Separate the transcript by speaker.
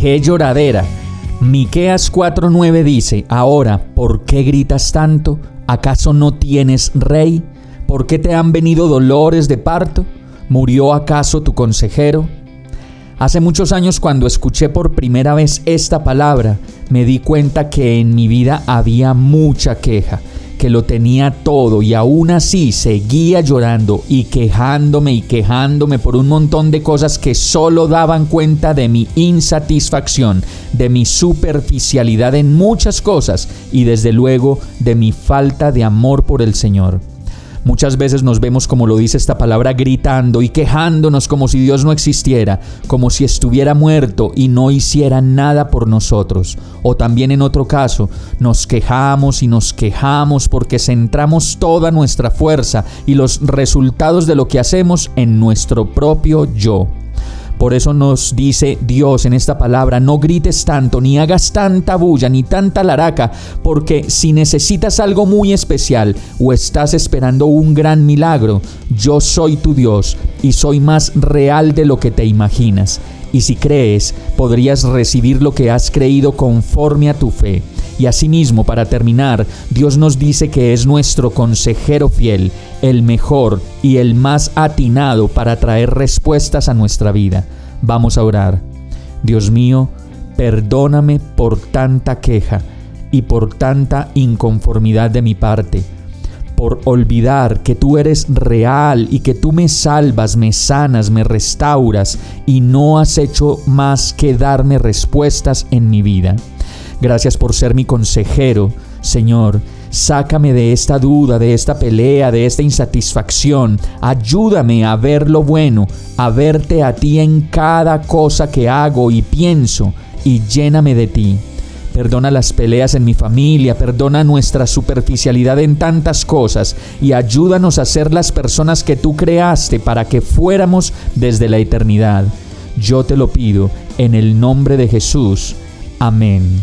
Speaker 1: ¡Qué lloradera! Miqueas 4:9 dice: Ahora, ¿por qué gritas tanto? ¿Acaso no tienes rey? ¿Por qué te han venido dolores de parto? ¿Murió acaso tu consejero? Hace muchos años cuando escuché por primera vez esta palabra, me di cuenta que en mi vida había mucha queja que lo tenía todo y aún así seguía llorando y quejándome y quejándome por un montón de cosas que solo daban cuenta de mi insatisfacción, de mi superficialidad en muchas cosas y desde luego de mi falta de amor por el Señor. Muchas veces nos vemos, como lo dice esta palabra, gritando y quejándonos como si Dios no existiera, como si estuviera muerto y no hiciera nada por nosotros. O también en otro caso, nos quejamos y nos quejamos porque centramos toda nuestra fuerza y los resultados de lo que hacemos en nuestro propio yo. Por eso nos dice Dios en esta palabra, no grites tanto, ni hagas tanta bulla, ni tanta laraca, porque si necesitas algo muy especial o estás esperando un gran milagro, yo soy tu Dios y soy más real de lo que te imaginas. Y si crees, podrías recibir lo que has creído conforme a tu fe. Y asimismo, para terminar, Dios nos dice que es nuestro consejero fiel, el mejor y el más atinado para traer respuestas a nuestra vida. Vamos a orar. Dios mío, perdóname por tanta queja y por tanta inconformidad de mi parte, por olvidar que tú eres real y que tú me salvas, me sanas, me restauras y no has hecho más que darme respuestas en mi vida. Gracias por ser mi consejero, Señor. Sácame de esta duda, de esta pelea, de esta insatisfacción. Ayúdame a ver lo bueno, a verte a ti en cada cosa que hago y pienso, y lléname de ti. Perdona las peleas en mi familia, perdona nuestra superficialidad en tantas cosas y ayúdanos a ser las personas que tú creaste para que fuéramos desde la eternidad. Yo te lo pido en el nombre de Jesús. Amén.